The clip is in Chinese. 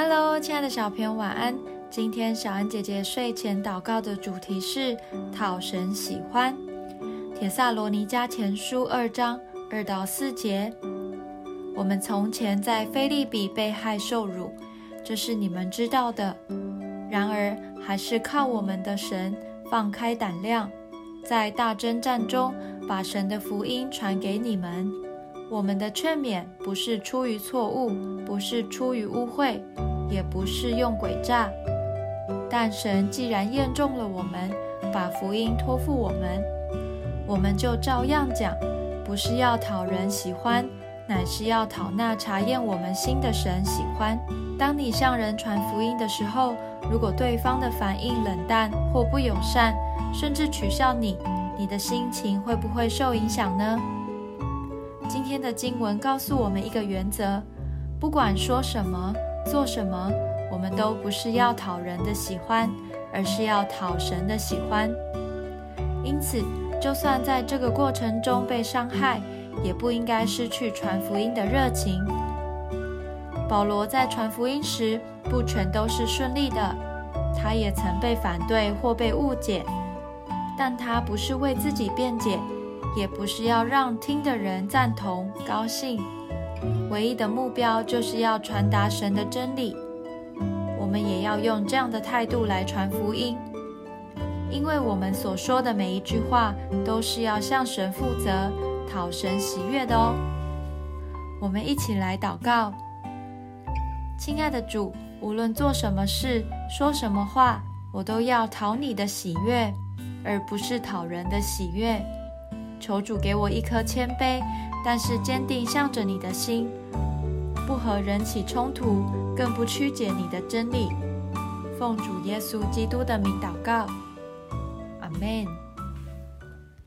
Hello，亲爱的小朋友，晚安。今天小安姐姐睡前祷告的主题是讨神喜欢。铁萨罗尼加前书二章二到四节：我们从前在菲利比被害受辱，这是你们知道的。然而还是靠我们的神放开胆量，在大征战中把神的福音传给你们。我们的劝勉不是出于错误，不是出于污秽，也不是用诡诈。但神既然验中了我们，把福音托付我们，我们就照样讲，不是要讨人喜欢，乃是要讨那查验我们心的神喜欢。当你向人传福音的时候，如果对方的反应冷淡或不友善，甚至取笑你，你的心情会不会受影响呢？今天的经文告诉我们一个原则：不管说什么、做什么，我们都不是要讨人的喜欢，而是要讨神的喜欢。因此，就算在这个过程中被伤害，也不应该失去传福音的热情。保罗在传福音时，不全都是顺利的，他也曾被反对或被误解，但他不是为自己辩解。也不是要让听的人赞同、高兴，唯一的目标就是要传达神的真理。我们也要用这样的态度来传福音，因为我们所说的每一句话都是要向神负责、讨神喜悦的哦。我们一起来祷告：亲爱的主，无论做什么事、说什么话，我都要讨你的喜悦，而不是讨人的喜悦。求主给我一颗谦卑，但是坚定向着你的心，不和人起冲突，更不曲解你的真理。奉主耶稣基督的名祷告，阿门。